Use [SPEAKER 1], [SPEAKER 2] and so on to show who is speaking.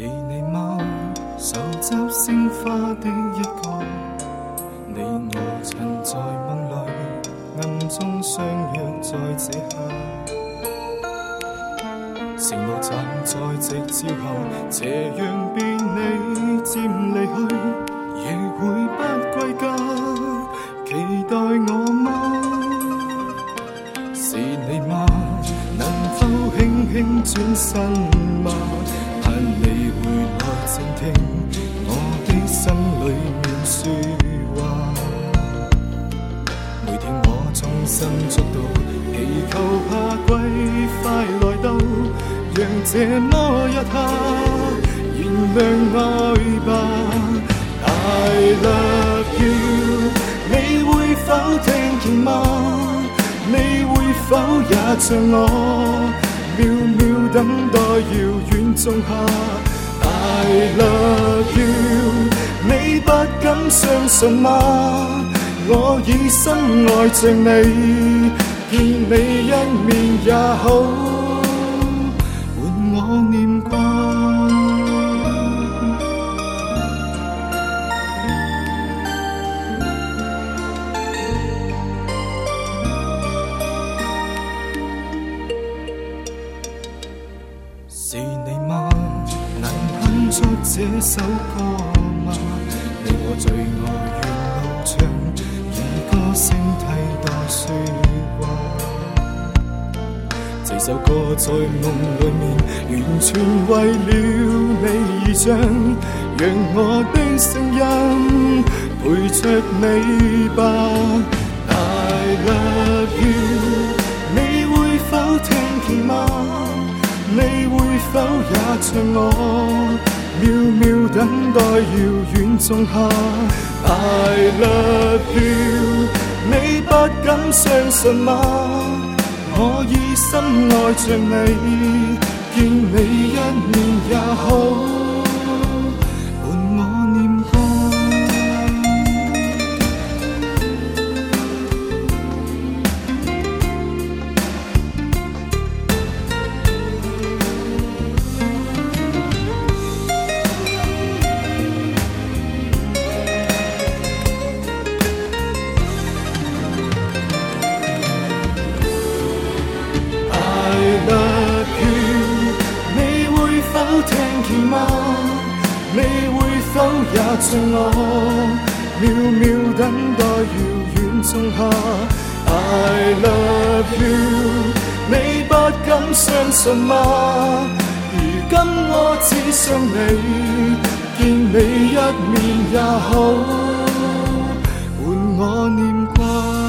[SPEAKER 1] 是你吗？手执鲜花的一个，你我曾在梦里暗中相约，在这刻。承诺站在夕照后，斜阳伴你渐离去，亦会不归家。期待我吗？是你吗？能否轻轻转身吗？你回来静听我的心里面说话，每天我衷心祝祷，祈求下季快来到，让这么一刻燃亮爱吧。I love you，你会否听见吗？你会否也像我，秒秒等待遥远仲夏？you。你不敢相信吗？我已深爱着你，见你一面也好。这首歌吗？你我最爱沿路唱，以歌声替代说话。这首歌在梦里面，完全为了你而唱，让我的声音陪着你吧。I love you，你会否听见吗？你会否也像我？秒秒等待遥远仲夏，I love you，你不敢相信吗？我已深爱着你，见你一面也好。听见吗？你会否也像我，秒秒等待遥远仲夏？I love you，你不敢相信吗？如今我只想你，见你一面也好，换我念挂。